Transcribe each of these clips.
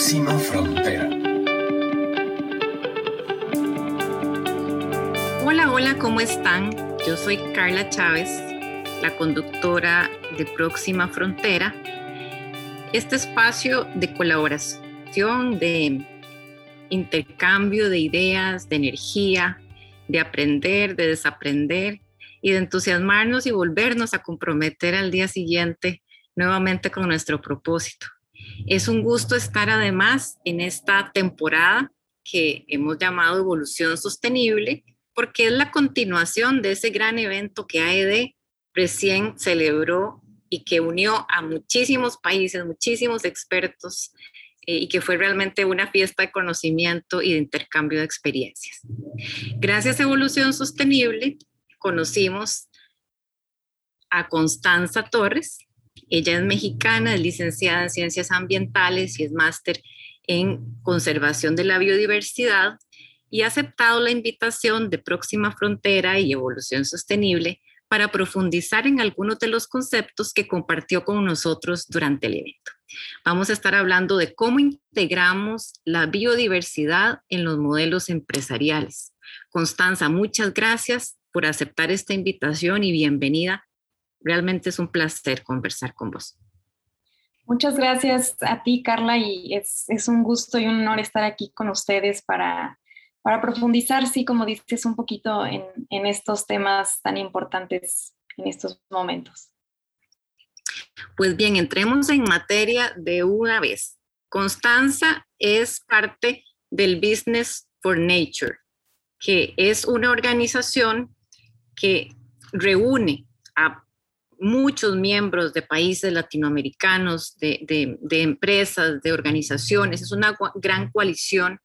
Próxima Frontera. Hola, hola, ¿cómo están? Yo soy Carla Chávez, la conductora de Próxima Frontera. Este espacio de colaboración, de intercambio de ideas, de energía, de aprender, de desaprender y de entusiasmarnos y volvernos a comprometer al día siguiente nuevamente con nuestro propósito. Es un gusto estar además en esta temporada que hemos llamado Evolución Sostenible, porque es la continuación de ese gran evento que AED recién celebró y que unió a muchísimos países, muchísimos expertos eh, y que fue realmente una fiesta de conocimiento y de intercambio de experiencias. Gracias a Evolución Sostenible conocimos a Constanza Torres, ella es mexicana, es licenciada en Ciencias Ambientales y es máster en Conservación de la Biodiversidad y ha aceptado la invitación de Próxima Frontera y Evolución Sostenible para profundizar en algunos de los conceptos que compartió con nosotros durante el evento. Vamos a estar hablando de cómo integramos la biodiversidad en los modelos empresariales. Constanza, muchas gracias por aceptar esta invitación y bienvenida Realmente es un placer conversar con vos. Muchas gracias a ti, Carla, y es, un gusto y un honor estar aquí con ustedes para, para profundizar, sí, como dices, un poquito en, en estos temas tan importantes en estos momentos. Pues bien, entremos en materia de una vez. Constanza es parte del Business for Nature, que es una organización que reúne a muchos miembros de países latinoamericanos, de, empresas, de organizaciones. Es una gran coalición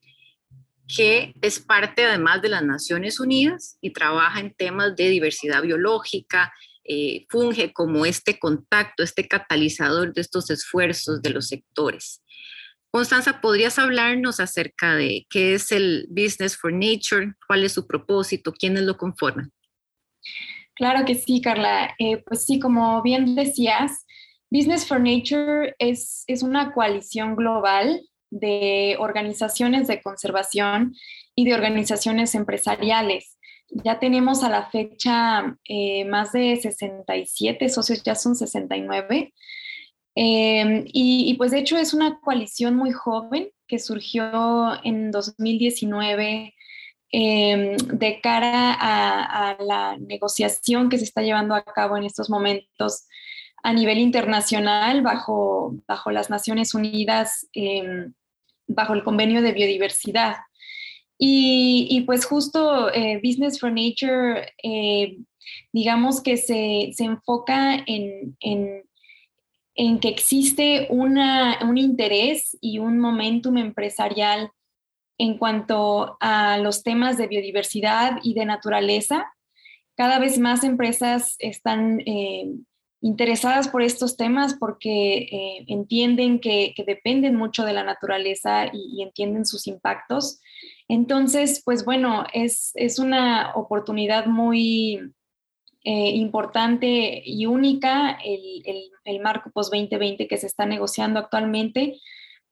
que es parte además de las Naciones Unidas y trabaja en temas de diversidad biológica, eh, funge como este contacto, este catalizador de estos esfuerzos de los sectores. Constanza, ¿podrías hablarnos acerca de qué es el Business for Nature? ¿Cuál es su propósito? ¿Quiénes lo conforman? Claro que sí, Carla. Eh, pues sí, como bien decías, Business for Nature es, es una coalición global de organizaciones de conservación y de organizaciones empresariales. Ya tenemos a la fecha eh, más de 67 socios, ya son 69. Em, y, y, pues de hecho es una coalición muy joven que surgió en 2019 Em, de cara a, la negociación que se está llevando a cabo en estos momentos a nivel internacional bajo, bajo las Naciones Unidas, em, bajo el convenio de biodiversidad. Y, pues justo eh, Business for Nature, eh, digamos que se, enfoca en, en, que existe una, un interés y un momentum empresarial en cuanto a los temas de biodiversidad y de naturaleza. Cada vez más empresas están eh, interesadas por estos temas porque eh, entienden que, dependen mucho de la naturaleza y, entienden sus impactos. Entonces, pues bueno, es, una oportunidad muy eh, importante y única el marco post-2020 que se está negociando actualmente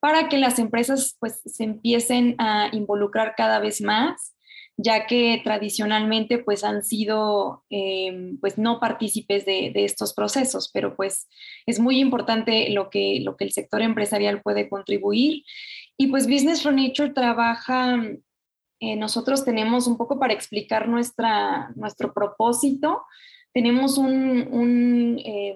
para que las empresas pues se empiecen a involucrar cada vez más, ya que tradicionalmente pues han sido em, pues no partícipes de, estos procesos, pero pues es muy importante lo que, lo que el sector empresarial puede contribuir. Y pues Business for Nature trabaja, eh, nosotros tenemos un poco para explicar nuestra, nuestro propósito, tenemos un, em,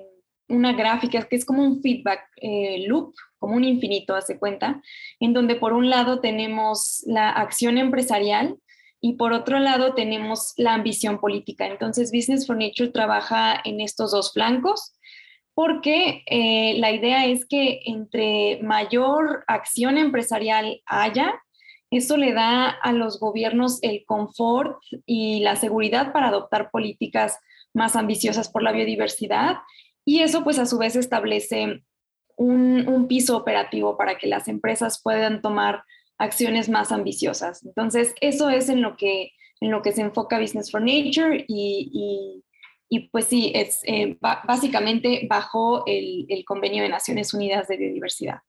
una gráfica que es como un feedback eh, loop como un infinito, hace cuenta, en donde por un lado tenemos la acción empresarial y por otro lado tenemos la ambición política. Entonces, Business for Nature trabaja en estos dos flancos porque eh, la idea es que entre mayor acción empresarial haya, eso le da a los gobiernos el confort y la seguridad para adoptar políticas más ambiciosas por la biodiversidad y eso pues a su vez establece un, piso operativo para que las empresas puedan tomar acciones más ambiciosas. Entonces, eso es en lo que, en lo que se enfoca Business for Nature y, pues sí, es eh, básicamente bajo el, convenio de Naciones Unidas de Biodiversidad.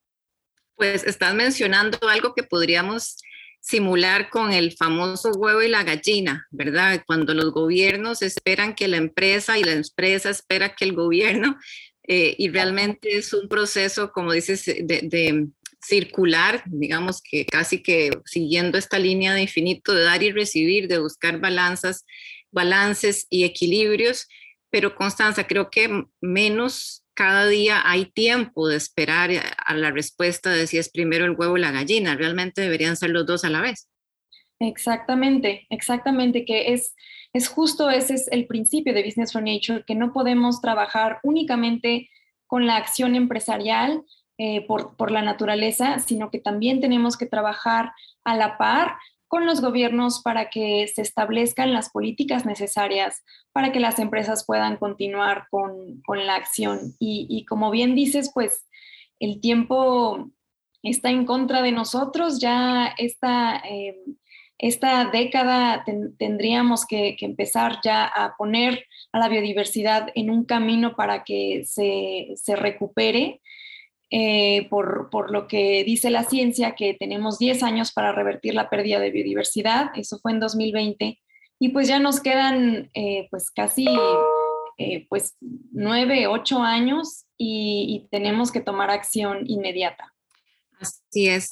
Pues estás mencionando algo que podríamos simular con el famoso huevo y la gallina, ¿verdad? Cuando los gobiernos esperan que la empresa y la empresa espera que el gobierno, eh, y realmente es un proceso, como dices, de, circular, digamos que casi que siguiendo esta línea de infinito de dar y recibir, de buscar balanzas, balances y equilibrios, pero Constanza, creo que menos cada día hay tiempo de esperar a la respuesta de si es primero el huevo o la gallina. Realmente deberían ser los dos a la vez. Exactamente, exactamente, que es, es justo ese es el principio de Business for Nature, que no podemos trabajar únicamente con la acción empresarial eh, por, por la naturaleza, sino que también tenemos que trabajar a la par con los gobiernos para que se establezcan las políticas necesarias para que las empresas puedan continuar con, la acción. Y, como bien dices, pues el tiempo está en contra de nosotros, ya esta, eh, esta década tendríamos que, empezar ya a poner a la biodiversidad en un camino para que se, se recupere eh, por, lo que dice la ciencia, que tenemos 10 años para revertir la pérdida de biodiversidad, eso fue en 2020, y pues ya nos quedan eh, pues casi eh, pues 9, 8 años y, tenemos que tomar acción inmediata. Así es.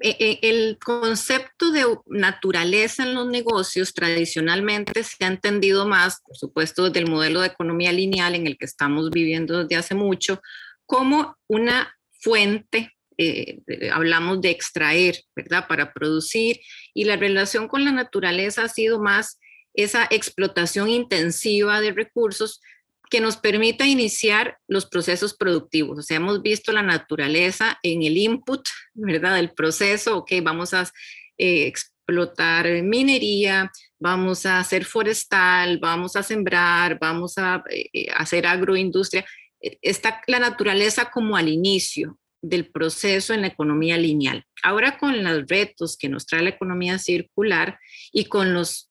E, e, el concepto de naturaleza en los negocios tradicionalmente se ha entendido más, por supuesto, desde el modelo de economía lineal en el que estamos viviendo desde hace mucho, como una fuente, eh, hablamos de extraer, ¿verdad? Para producir y la relación con la naturaleza ha sido más esa explotación intensiva de recursos que nos permita iniciar los procesos productivos. O sea, hemos visto la naturaleza en el input, ¿verdad? Del proceso, ok, vamos a eh, explotar minería, vamos a hacer forestal, vamos a sembrar, vamos a eh, hacer agroindustria está la naturaleza como al inicio del proceso en la economía lineal. Ahora con los retos que nos trae la economía circular y con las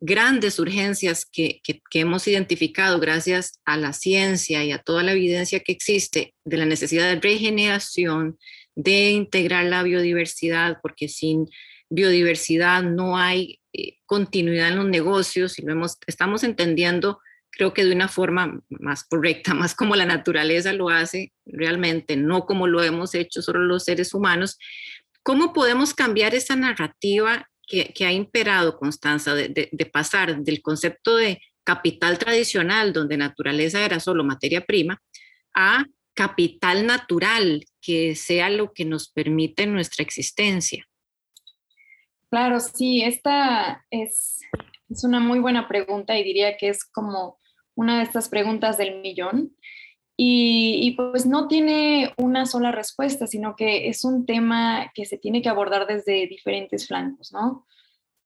grandes urgencias que, hemos identificado gracias a la ciencia y a toda la evidencia que existe de la necesidad de regeneración, de integrar la biodiversidad, porque sin biodiversidad no hay eh, continuidad en los negocios y lo estamos entendiendo creo que de una forma más correcta, más como la naturaleza lo hace realmente, no como lo hemos hecho solo los seres humanos. ¿Cómo podemos cambiar esa narrativa que, ha imperado, Constanza, de, de, pasar del concepto de capital tradicional, donde naturaleza era solo materia prima, a capital natural, que sea lo que nos permite nuestra existencia? Claro, sí, esta es, es una muy buena pregunta y diría que es como una de estas preguntas del millón. Y, pues no tiene una sola respuesta, sino que es un tema que se tiene que abordar desde diferentes flancos, ¿no?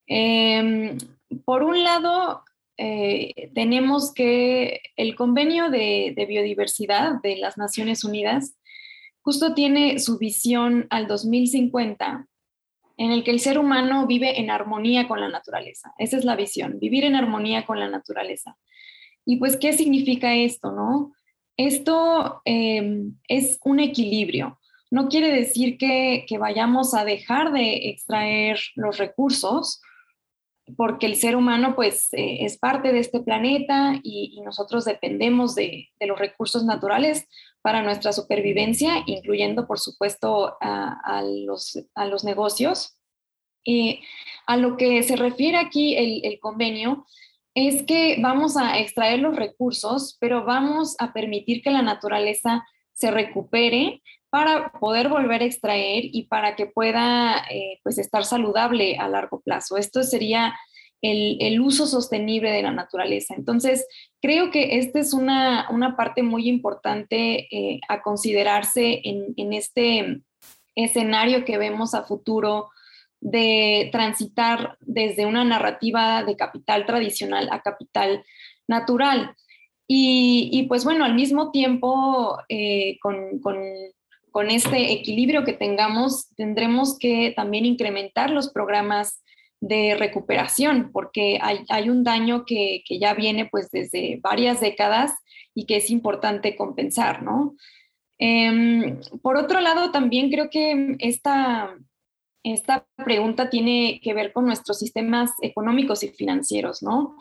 Em, por un lado, eh, tenemos que el convenio de, de, biodiversidad de las Naciones Unidas justo tiene su visión al 2050, en el que el ser humano vive en armonía con la naturaleza. Esa es la visión, vivir en armonía con la naturaleza. Y pues, ¿qué significa esto, no? Esto em, es un equilibrio. No quiere decir que, vayamos a dejar de extraer los recursos, porque el ser humano pues eh, es parte de este planeta y, nosotros dependemos de, los recursos naturales para nuestra supervivencia, incluyendo por supuesto a, los, a los, negocios. Eh, a lo que se refiere aquí el convenio es que vamos a extraer los recursos, pero vamos a permitir que la naturaleza se recupere para poder volver a extraer y para que pueda eh, pues estar saludable a largo plazo. Esto sería el, uso sostenible de la naturaleza. Entonces, creo que esta es una, parte muy importante eh, a considerarse en, en este escenario que vemos a futuro de transitar desde una narrativa de capital tradicional a capital natural. Y, pues bueno, al mismo tiempo, eh, con, este equilibrio que tengamos, tendremos que también incrementar los programas de recuperación, porque hay, un daño que, ya viene pues desde varias décadas y que es importante compensar, ¿no? Em, por otro lado, también creo que esta, esta pregunta tiene que ver con nuestros sistemas económicos y financieros, ¿no?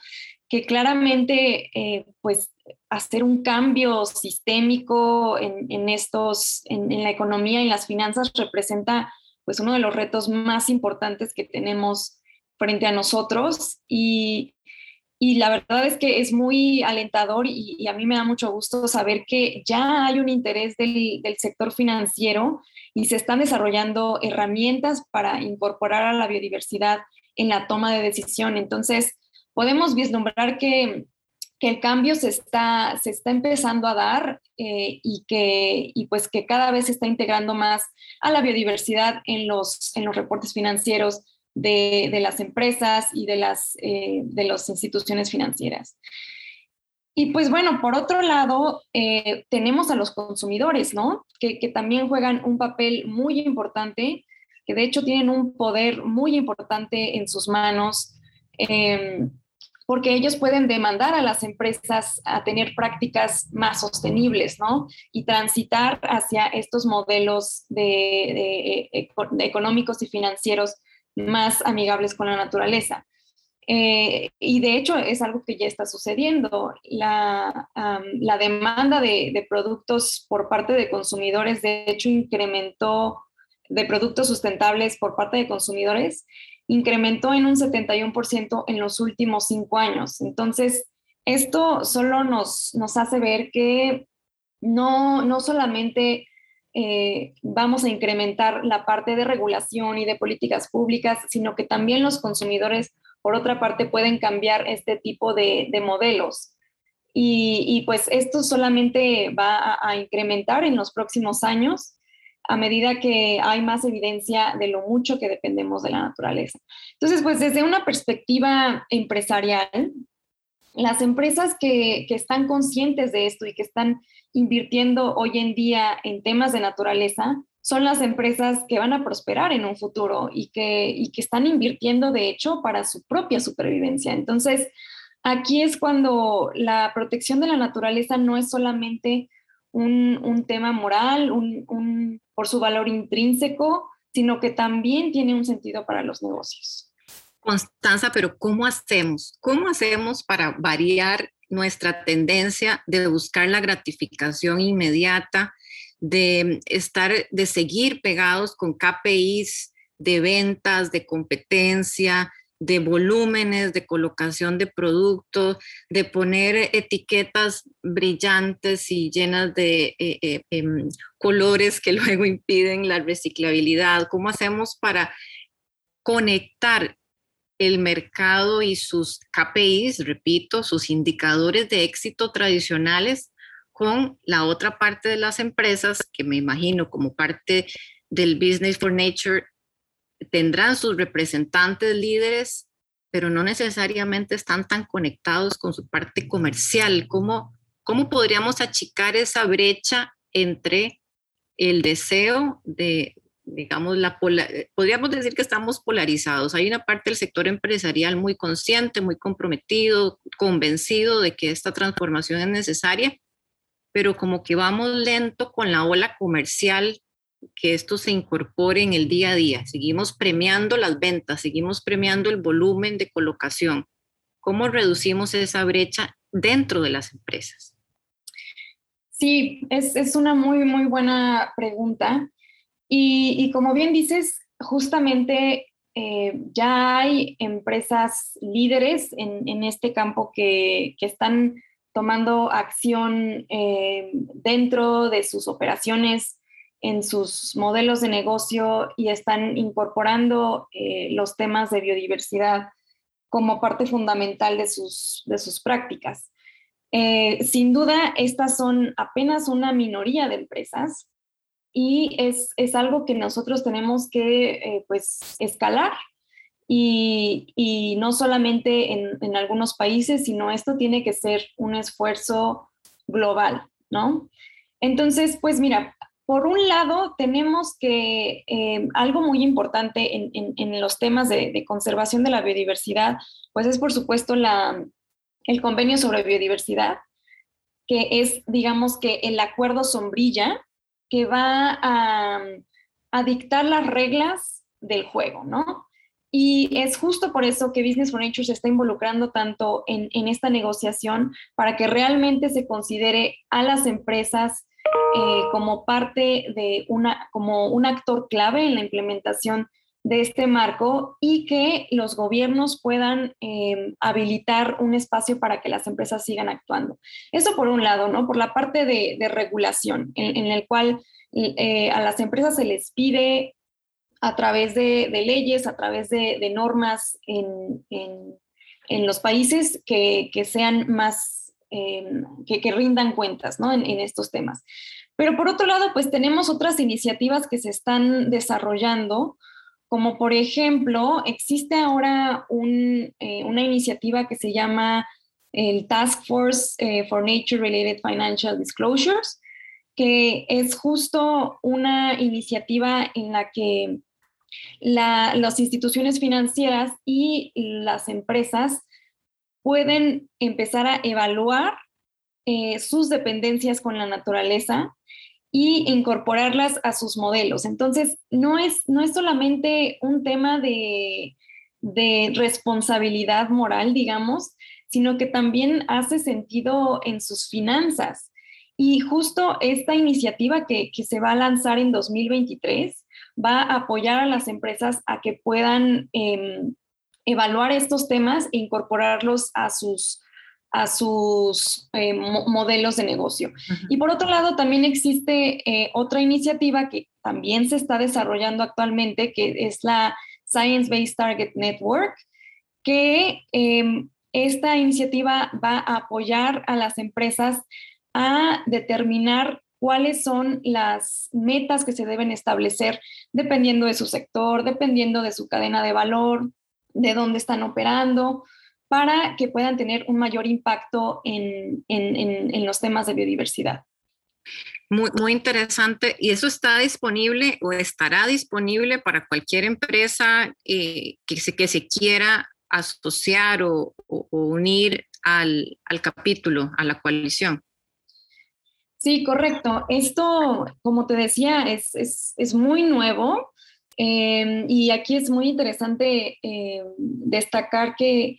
Que claramente, eh, pues, hacer un cambio sistémico en, estos, en, en, la economía y las finanzas representa, pues, uno de los retos más importantes que tenemos frente a nosotros y, y la verdad es que es muy alentador y, a mí me da mucho gusto saber que ya hay un interés del, sector financiero y se están desarrollando herramientas para incorporar a la biodiversidad en la toma de decisión. Entonces, podemos vislumbrar que, que el cambio se está, se está empezando a dar eh, y, que, y pues que cada vez se está integrando más a la biodiversidad en los, en los reportes financieros de, las empresas y de las, eh, de las instituciones financieras. Y pues bueno, por otro lado, eh, tenemos a los consumidores, ¿no? Que, también juegan un papel muy importante, que de hecho tienen un poder muy importante en sus manos, em, porque ellos pueden demandar a las empresas a tener prácticas más sostenibles, ¿no? Y transitar hacia estos modelos de, de económicos y financieros más amigables con la naturaleza. Eh, y de hecho es algo que ya está sucediendo. La, la demanda de, de, productos por parte de consumidores, de hecho, incrementó, de productos sustentables por parte de consumidores, incrementó en un 71% en los últimos cinco años. Entonces, esto solo nos, nos hace ver que no, no solamente eh, vamos a incrementar la parte de regulación y de políticas públicas, sino que también los consumidores, por otra parte, pueden cambiar este tipo de, modelos. Y, pues esto solamente va a, incrementar en los próximos años a medida que hay más evidencia de lo mucho que dependemos de la naturaleza. Entonces, pues desde una perspectiva empresarial, las empresas que, están conscientes de esto y que están invirtiendo hoy en día en temas de naturaleza son las empresas que van a prosperar en un futuro y que, que están invirtiendo, de hecho, para su propia supervivencia. Entonces, aquí es cuando la protección de la naturaleza no es solamente un, tema moral, un, por su valor intrínseco, sino que también tiene un sentido para los negocios. Constanza, pero ¿cómo hacemos? ¿Cómo hacemos para variar nuestra tendencia de buscar la gratificación inmediata, de estar, de seguir pegados con KPIs de ventas, de competencia, de volúmenes, de colocación de productos, de poner etiquetas brillantes y llenas de eh, eh, em, colores que luego impiden la reciclabilidad. ¿Cómo hacemos para conectar el mercado y sus KPIs, repito, sus indicadores de éxito tradicionales con la otra parte de las empresas que me imagino como parte del Business for Nature tendrán sus representantes líderes, pero no necesariamente están tan conectados con su parte comercial. ¿Cómo, cómo podríamos achicar esa brecha entre el deseo de, digamos, la podríamos decir que estamos polarizados. Hay una parte del sector empresarial muy consciente, muy comprometido, convencido de que esta transformación es necesaria, pero como que vamos lento con la ola comercial, que esto se incorpore en el día a día. Seguimos premiando las ventas, seguimos premiando el volumen de colocación. ¿Cómo reducimos esa brecha dentro de las empresas? Sí, es, es una muy, muy buena pregunta. Y, como bien dices, justamente eh, ya hay empresas líderes en, este campo que, están tomando acción eh, dentro de sus operaciones, en sus modelos de negocio y están incorporando eh, los temas de biodiversidad como parte fundamental de sus, de sus prácticas. sin duda, estas son apenas una minoría de empresas, y es, es algo que nosotros tenemos que eh, pues escalar y, y no solamente en, en, algunos países, sino esto tiene que ser un esfuerzo global, ¿no? Entonces, pues mira, por un lado tenemos que eh, algo muy importante en, en, los temas de, de, conservación de la biodiversidad, pues es por supuesto la, el convenio sobre biodiversidad, que es, digamos que el acuerdo sombrilla que va a, dictar las reglas del juego, ¿no? Y es justo por eso que Business for Nature se está involucrando tanto en, en esta negociación para que realmente se considere a las empresas eh, como parte de una, como un actor clave en la implementación de este marco y que los gobiernos puedan eh, habilitar un espacio para que las empresas sigan actuando. Eso por un lado, ¿no? Por la parte de, regulación, en, el cual eh, a las empresas se les pide a través de, leyes, a través de, normas en, los países que, sean más, eh, que, rindan cuentas, ¿no? En, estos temas. Pero por otro lado, pues tenemos otras iniciativas que se están desarrollando como por ejemplo, existe ahora eh, una iniciativa que se llama el Task Force eh, for Nature Related Financial Disclosures, que es justo una iniciativa en la que las instituciones financieras y las empresas pueden empezar a evaluar eh, sus dependencias con la naturaleza y incorporarlas a sus modelos. Entonces, no es, no es solamente un tema de, responsabilidad moral, digamos, sino que también hace sentido en sus finanzas. Y justo esta iniciativa que, se va a lanzar en 2023 va a apoyar a las empresas a que puedan em, evaluar estos temas e incorporarlos a sus a sus eh, modelos de negocio. Y por otro lado, también existe eh, otra iniciativa que también se está desarrollando actualmente, que es la Science Based Target Network, que em, esta iniciativa va a apoyar a las empresas a determinar cuáles son las metas que se deben establecer dependiendo de su sector, dependiendo de su cadena de valor, de dónde están operando, para que puedan tener un mayor impacto en, los temas de biodiversidad. Muy, muy, interesante. ¿Y eso está disponible o estará disponible para cualquier empresa eh, que, se, que se quiera asociar o, unir al, capítulo, a la coalición? Sí, correcto. Esto, como te decía, es, muy nuevo eh, y aquí es muy interesante eh, destacar que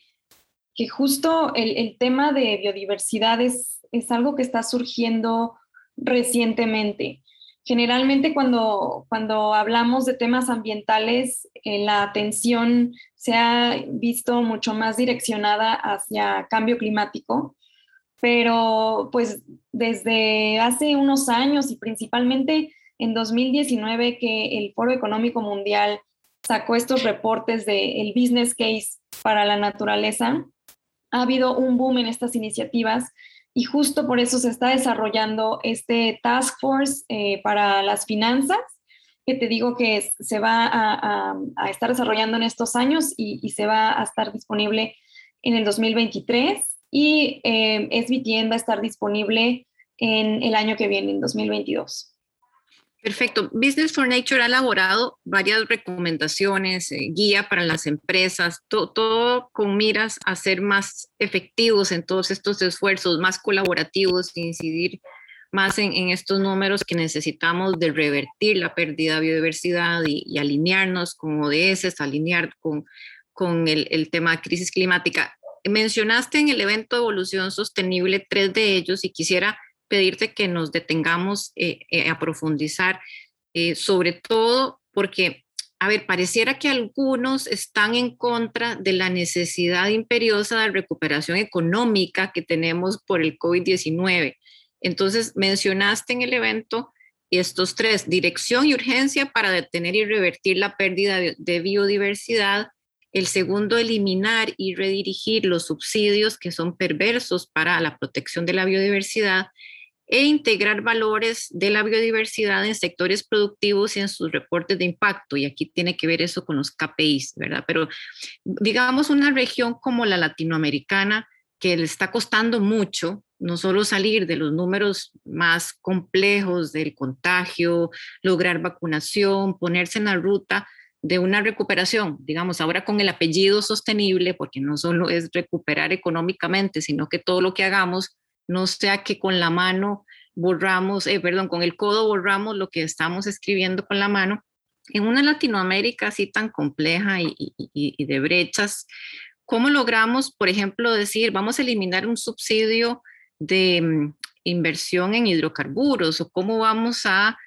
que justo el, tema de biodiversidad es, algo que está surgiendo recientemente. Generalmente cuando, cuando hablamos de temas ambientales, eh, la atención se ha visto mucho más direccionada hacia cambio climático, pero pues desde hace unos años y principalmente en 2019 que el Foro Económico Mundial sacó estos reportes del el business case para la naturaleza, ha habido un boom en estas iniciativas y justo por eso se está desarrollando este Task Force eh, para las finanzas, que te digo que se va a, estar desarrollando en estos años y, se va a estar disponible en el 2023 y eh, SBTN va a estar disponible en el año que viene, en 2022. Perfecto. Business for Nature ha elaborado varias recomendaciones, eh, guía para las empresas, todo con miras a ser más efectivos en todos estos esfuerzos, más colaborativos, incidir más en, estos números que necesitamos de revertir la pérdida de biodiversidad y, alinearnos con ODS, alinear con, con el, el tema de crisis climática. Mencionaste en el evento de evolución sostenible tres de ellos y quisiera pedirte que nos detengamos eh, eh, a profundizar, eh, sobre todo porque, a ver, pareciera que algunos están en contra de la necesidad imperiosa de recuperación económica que tenemos por el COVID-19. Entonces, mencionaste en el evento estos tres, dirección y urgencia para detener y revertir la pérdida de biodiversidad. El segundo, eliminar y redirigir los subsidios que son perversos para la protección de la biodiversidad e integrar valores de la biodiversidad en sectores productivos y en sus reportes de impacto. Y aquí tiene que ver eso con los KPIs, ¿verdad? Pero digamos una región como la latinoamericana, que le está costando mucho, no solo salir de los números más complejos del contagio, lograr vacunación, ponerse en la ruta de una recuperación, digamos, ahora con el apellido sostenible, porque no solo es recuperar económicamente, sino que todo lo que hagamos no sea que con la mano borramos, eh, perdón, con el codo borramos lo que estamos escribiendo con la mano. En una Latinoamérica así tan compleja y, de brechas, ¿cómo logramos, por ejemplo, decir, vamos a eliminar un subsidio de mm, inversión en hidrocarburos o cómo vamos a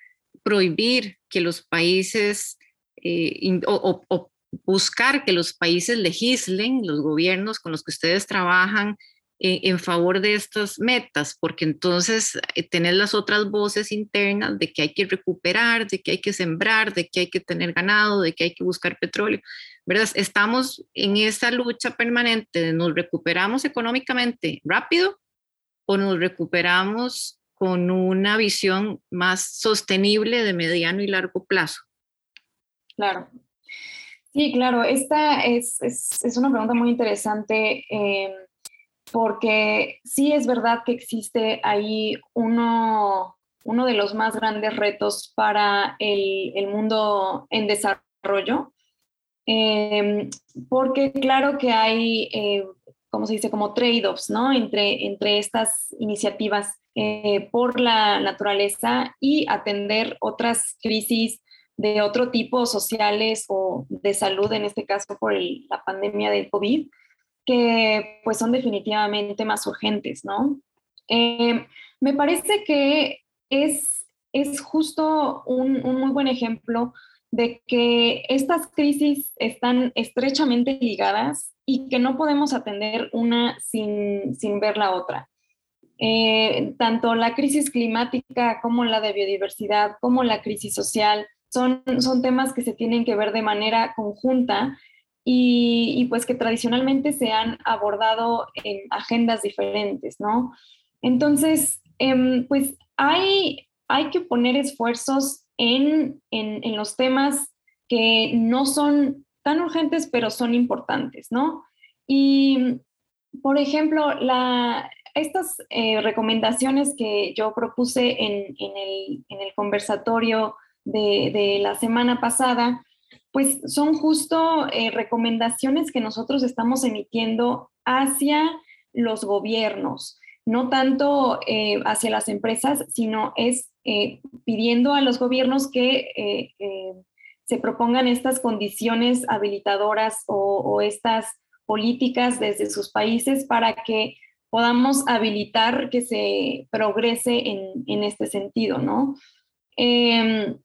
prohibir que los países eh, o, buscar que los países legislen, los gobiernos con los que ustedes trabajan, en favor de estas metas, porque entonces eh, tener las otras voces internas de que hay que recuperar, de que hay que sembrar, de que hay que tener ganado, de que hay que buscar petróleo, ¿verdad? Estamos en esa lucha permanente nos recuperamos económicamente rápido o nos recuperamos con una visión más sostenible de mediano y largo plazo. Claro. Sí, claro, esta es, es, es una pregunta muy interesante. Eh, porque sí es verdad que existe ahí uno, uno de los más grandes retos para el, mundo en desarrollo, em, porque claro que hay, eh, como se dice, como trade-offs, ¿no? Entre, entre estas iniciativas eh, por la naturaleza y atender otras crisis de otro tipo, sociales o de salud, en este caso por la pandemia del COVID que pues son definitivamente más urgentes, ¿no? Eh, me parece que es, es justo un, muy buen ejemplo de que estas crisis están estrechamente ligadas y que no podemos atender una sin, ver la otra. Eh, tanto la crisis climática como la de biodiversidad, como la crisis social, son, son temas que se tienen que ver de manera conjunta y, pues que tradicionalmente se han abordado en agendas diferentes, ¿no? Entonces, em, pues hay, hay que poner esfuerzos en, en, los temas que no son tan urgentes, pero son importantes, ¿no? Y, por ejemplo, estas eh, recomendaciones que yo propuse en, en, el, el, conversatorio de, de, la semana pasada, pues son justo eh, recomendaciones que nosotros estamos emitiendo hacia los gobiernos, no tanto eh, hacia las empresas, sino es eh, pidiendo a los gobiernos que se propongan estas condiciones habilitadoras o, estas políticas desde sus países para que podamos habilitar que se progrese en, este sentido, ¿no? Em,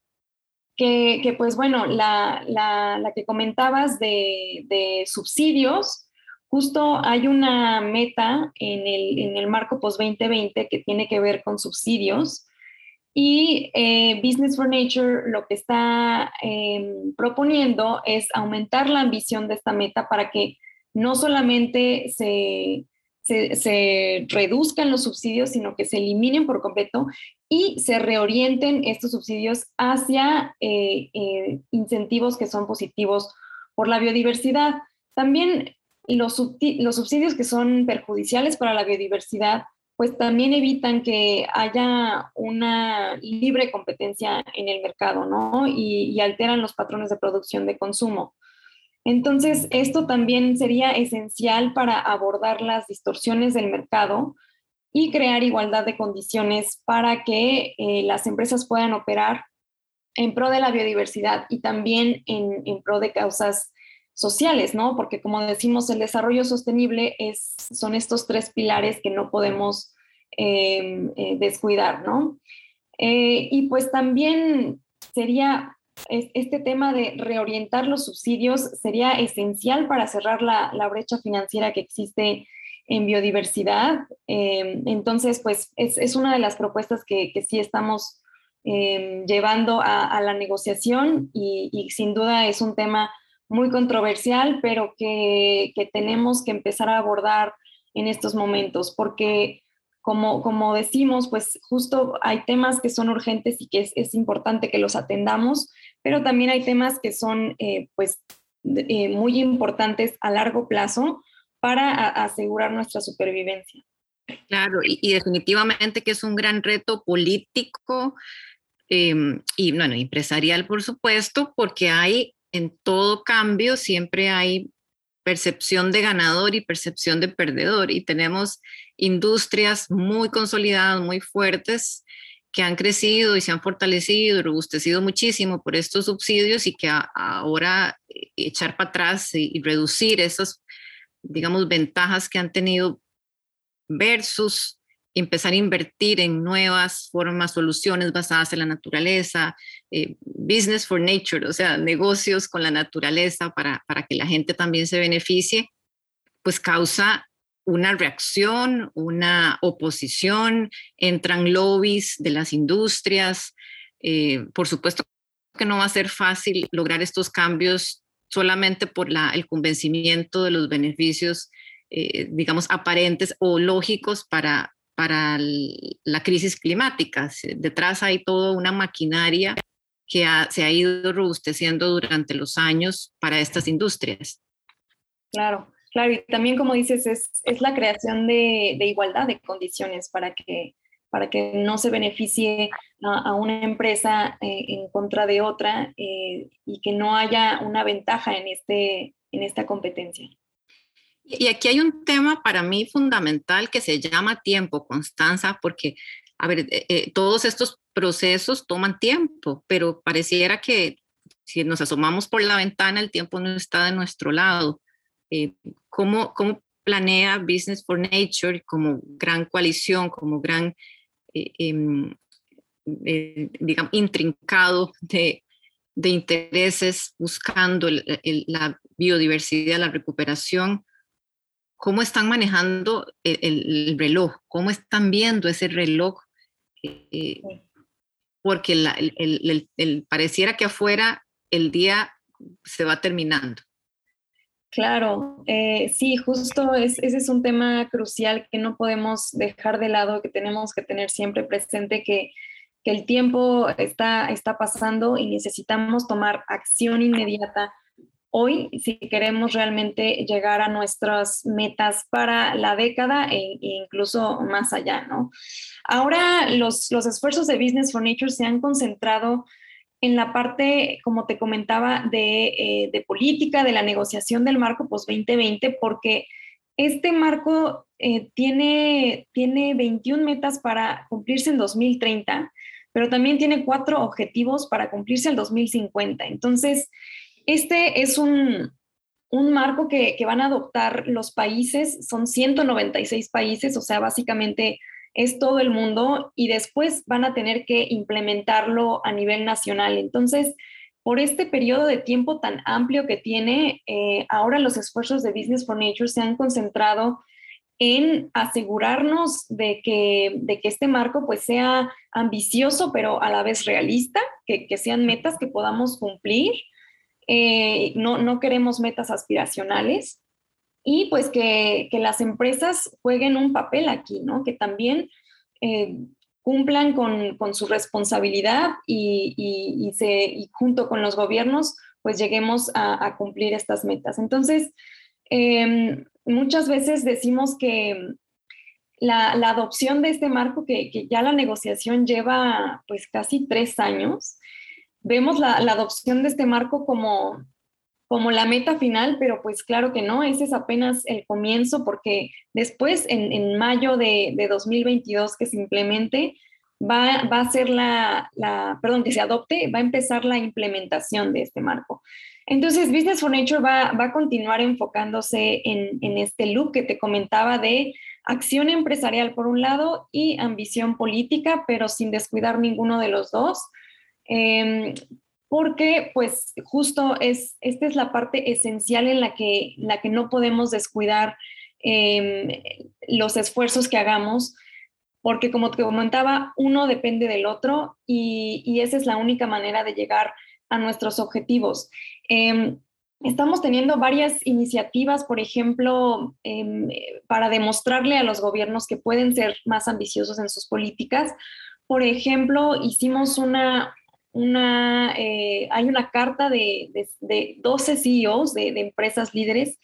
que, pues bueno, la, la, que comentabas de, de, subsidios, justo hay una meta en el, en el marco post-2020 que tiene que ver con subsidios y eh, Business for Nature lo que está em, proponiendo es aumentar la ambición de esta meta para que no solamente se, se, reduzcan los subsidios, sino que se eliminen por completo y se reorienten estos subsidios hacia eh, eh, incentivos que son positivos por la biodiversidad. También los, los subsidios que son perjudiciales para la biodiversidad, pues también evitan que haya una libre competencia en el mercado, ¿no? Y, y alteran los patrones de producción de consumo. Entonces, esto también sería esencial para abordar las distorsiones del mercado, y crear igualdad de condiciones para que eh, las empresas puedan operar en pro de la biodiversidad y también en, en, pro de causas sociales, ¿no? Porque como decimos, el desarrollo sostenible es, son estos tres pilares que no podemos em, eh, descuidar, ¿no? Eh, y pues también sería este tema de reorientar los subsidios sería esencial para cerrar la, la brecha financiera que existe en biodiversidad. Em, entonces, pues es, es, una de las propuestas que, que sí estamos em, llevando a, la negociación y, y, sin duda es un tema muy controversial, pero que, que, tenemos que empezar a abordar en estos momentos, porque como, como decimos, pues justo hay temas que son urgentes y que es, es importante que los atendamos, pero también hay temas que son eh, pues eh, muy importantes a largo plazo para asegurar nuestra supervivencia. Claro, y, definitivamente que es un gran reto político em, y bueno, empresarial, por supuesto, porque hay en todo cambio siempre hay percepción de ganador y percepción de perdedor y tenemos industrias muy consolidadas, muy fuertes que han crecido y se han fortalecido robustecido muchísimo por estos subsidios y que ahora eh, echar para atrás y, reducir esas, digamos, ventajas que han tenido versus empezar a invertir en nuevas formas, soluciones basadas en la naturaleza, eh, business for nature, o sea, negocios con la naturaleza para, para que la gente también se beneficie, pues causa una reacción, una oposición, entran lobbies de las industrias. Eh, por supuesto que no va a ser fácil lograr estos cambios solamente por el convencimiento de los beneficios, eh, digamos, aparentes o lógicos para, para la crisis climática. Detrás hay toda una maquinaria que se ha ido robusteciendo durante los años para estas industrias. Claro. Claro, y también como dices, es, es la creación de, de, igualdad de condiciones para que, para que no se beneficie a, una empresa eh, en contra de otra eh, y que no haya una ventaja en, este, en esta competencia. Y aquí hay un tema para mí fundamental que se llama tiempo, Constanza, porque, a ver, eh, todos estos procesos toman tiempo, pero pareciera que si nos asomamos por la ventana, el tiempo no está de nuestro lado. Eh, ¿cómo, ¿cómo, planea Business for Nature como gran coalición, como gran, eh, em, eh, digamos, intrincado de, de, intereses buscando la biodiversidad, la recuperación? ¿Cómo están manejando el, reloj? ¿Cómo están viendo ese reloj? porque el, pareciera que afuera el día se va terminando. Claro, eh, sí, justo ese es un tema crucial que no podemos dejar de lado, que tenemos que tener siempre presente que, el tiempo está, está pasando y necesitamos tomar acción inmediata hoy si queremos realmente llegar a nuestras metas para la década e, e incluso más allá, ¿no? Ahora los, los esfuerzos de Business for Nature se han concentrado en la parte, como te comentaba, de, eh, política, de la negociación del marco post 2020, porque este marco eh, tiene, tiene 21 metas para cumplirse en 2030, pero también tiene cuatro objetivos para cumplirse en 2050. Entonces, este es un, marco que, que, van a adoptar los países, son 196 países, o sea, básicamente es todo el mundo y después van a tener que implementarlo a nivel nacional. Entonces, por este periodo de tiempo tan amplio que tiene, eh, ahora los esfuerzos de Business for Nature se han concentrado en asegurarnos de que, de que este marco pues sea ambicioso, pero a la vez realista, que, sean metas que podamos cumplir. Eh, no, no queremos metas aspiracionales y pues que, las empresas jueguen un papel aquí, ¿no? Que también eh, cumplan con, su responsabilidad y, se, junto con los gobiernos pues lleguemos a, cumplir estas metas. Entonces, em, muchas veces decimos que la, adopción de este marco, que, ya la negociación lleva pues casi tres años, vemos la, la adopción de este marco como como la meta final, pero pues claro que no, ese es apenas el comienzo porque después en, mayo de, 2022 que se implemente, va, a ser la, perdón, que se adopte, va a empezar la implementación de este marco. Entonces, Business for Nature va, a continuar enfocándose en, este look que te comentaba de acción empresarial por un lado y ambición política, pero sin descuidar ninguno de los dos. Em, porque pues justo es, esta es la parte esencial en la que, la que no podemos descuidar em, los esfuerzos que hagamos, porque como te comentaba, uno depende del otro y, esa es la única manera de llegar a nuestros objetivos. Em, estamos teniendo varias iniciativas, por ejemplo, em, para demostrarle a los gobiernos que pueden ser más ambiciosos en sus políticas. Por ejemplo, hicimos una, una, eh, hay una carta de, de, 12 CEOs de, empresas líderes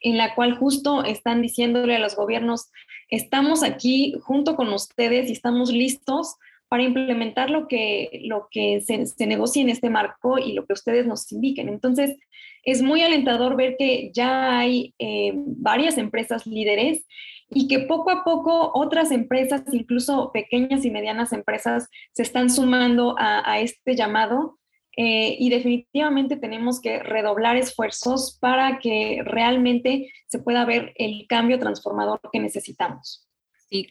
en la cual justo están diciéndole a los gobiernos, estamos aquí junto con ustedes y estamos listos para implementar lo que, lo que se, se negocie en este marco y lo que ustedes nos indiquen. Entonces, es muy alentador ver que ya hay eh, varias empresas líderes y que poco a poco otras empresas, incluso pequeñas y medianas empresas, se están sumando a, este llamado eh, y definitivamente tenemos que redoblar esfuerzos para que realmente se pueda ver el cambio transformador que necesitamos. Y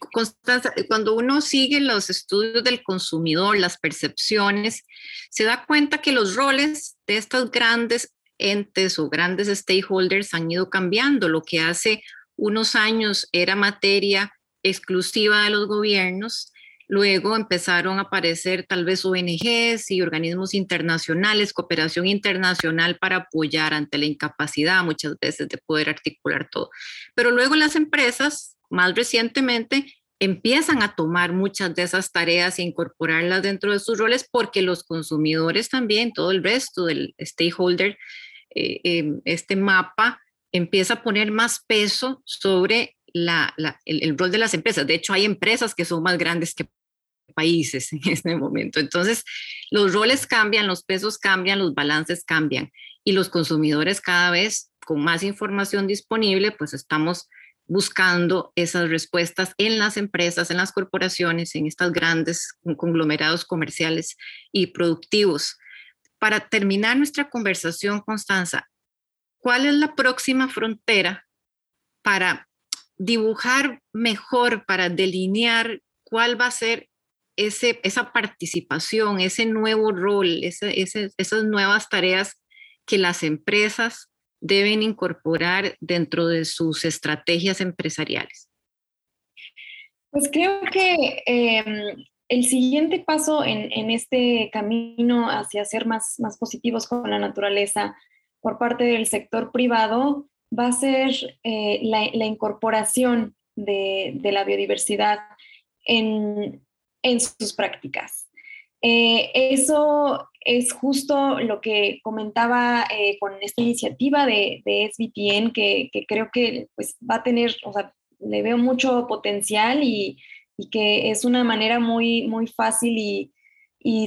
cuando uno sigue los estudios del consumidor, las percepciones, se da cuenta que los roles de estas grandes entes o grandes stakeholders han ido cambiando. Lo que hace unos años era materia exclusiva de los gobiernos, luego empezaron a aparecer tal vez ONGs y organismos internacionales, cooperación internacional para apoyar ante la incapacidad muchas veces de poder articular todo. Pero luego las empresas, más recientemente, empiezan a tomar muchas de esas tareas e incorporarlas dentro de sus roles porque los consumidores también, todo el resto del stakeholder, eh, em, este mapa empieza a poner más peso sobre el, rol de las empresas. De hecho, hay empresas que son más grandes que países en este momento. Entonces, los roles cambian, los pesos cambian, los balances cambian y los consumidores cada vez con más información disponible, pues estamos buscando esas respuestas en las empresas, en las corporaciones, en estos grandes conglomerados comerciales y productivos. Para terminar nuestra conversación, Constanza, ¿cuál es la próxima frontera para dibujar mejor, para delinear cuál va a ser ese, esa participación, ese nuevo rol, esas nuevas tareas que las empresas deben incorporar dentro de sus estrategias empresariales? Pues creo que em, el siguiente paso en, este camino hacia ser más, más positivos con la naturaleza por parte del sector privado va a ser eh, la, incorporación de, la biodiversidad en, sus prácticas. Eh, eso es justo lo que comentaba eh, con esta iniciativa de, de SBTN, que, creo que pues, va a tener, o sea, le veo mucho potencial y, que es una manera muy, muy fácil y,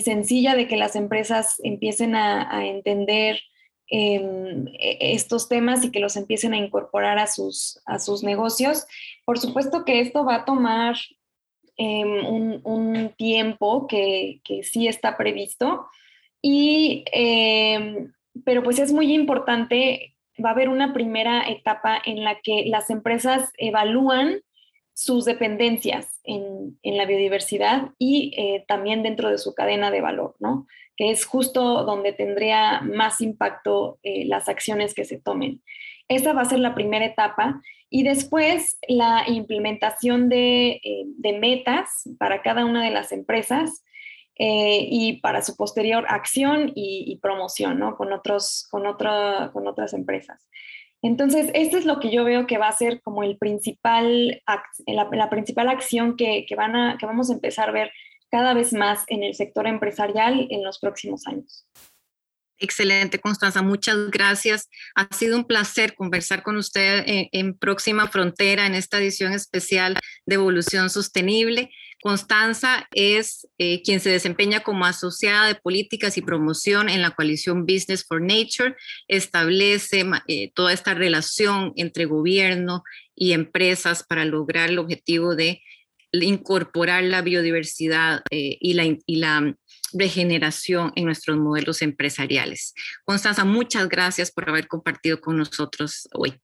sencilla de que las empresas empiecen a, entender em, e, estos temas y que los empiecen a incorporar a sus, a sus negocios. Por supuesto que esto va a tomar em, un, tiempo que, que sí está previsto, y, em, pero pues es muy importante, va a haber una primera etapa en la que las empresas evalúan sus dependencias en, la biodiversidad y eh, también dentro de su cadena de valor, ¿no? Que es justo donde tendría más impacto eh, las acciones que se tomen. Esa va a ser la primera etapa y después la implementación de, eh, de metas para cada una de las empresas eh, y para su posterior acción y, promoción ¿no? con, otros, con, otra, con otras empresas. Entonces, esto es lo que yo veo que va a ser como el principal, la, la principal acción que, que, van a, que vamos a empezar a ver cada vez más en el sector empresarial en los próximos años. Excelente, Constanza. Muchas gracias. Ha sido un placer conversar con usted en, Próxima Frontera en esta edición especial de Evolución Sostenible. Constanza es eh, quien se desempeña como asociada de políticas y promoción en la coalición Business for Nature, establece eh, toda esta relación entre gobierno y empresas para lograr el objetivo de incorporar la biodiversidad eh, y, la, y la regeneración en nuestros modelos empresariales. Constanza, muchas gracias por haber compartido con nosotros hoy.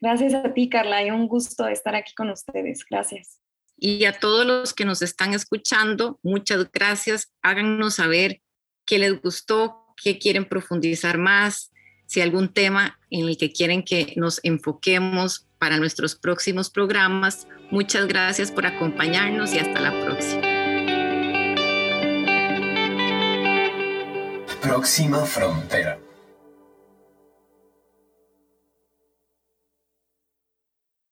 Gracias a ti, Carla, y un gusto estar aquí con ustedes. Gracias. Y a todos los que nos están escuchando, muchas gracias. Háganos saber qué les gustó, qué quieren profundizar más, si algún tema en el que quieren que nos enfoquemos para nuestros próximos programas. Muchas gracias por acompañarnos y hasta la próxima. Próxima frontera.